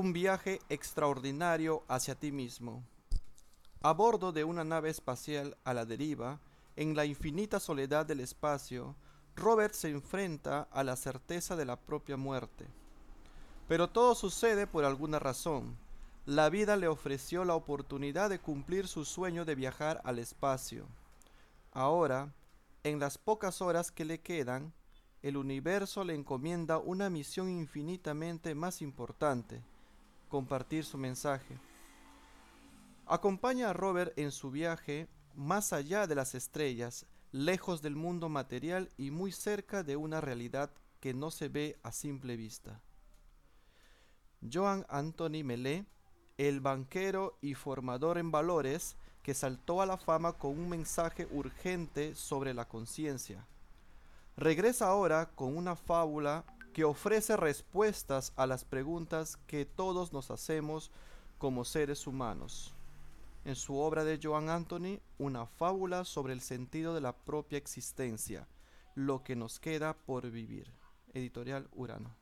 Un viaje extraordinario hacia ti mismo. A bordo de una nave espacial a la deriva, en la infinita soledad del espacio, Robert se enfrenta a la certeza de la propia muerte. Pero todo sucede por alguna razón. La vida le ofreció la oportunidad de cumplir su sueño de viajar al espacio. Ahora, en las pocas horas que le quedan, el universo le encomienda una misión infinitamente más importante, compartir su mensaje. Acompaña a Robert en su viaje más allá de las estrellas, lejos del mundo material y muy cerca de una realidad que no se ve a simple vista. Joan Anthony Melé, el banquero y formador en valores, que saltó a la fama con un mensaje urgente sobre la conciencia. Regresa ahora con una fábula que ofrece respuestas a las preguntas que todos nos hacemos como seres humanos. En su obra de Joan Anthony, una fábula sobre el sentido de la propia existencia, lo que nos queda por vivir. Editorial Urano.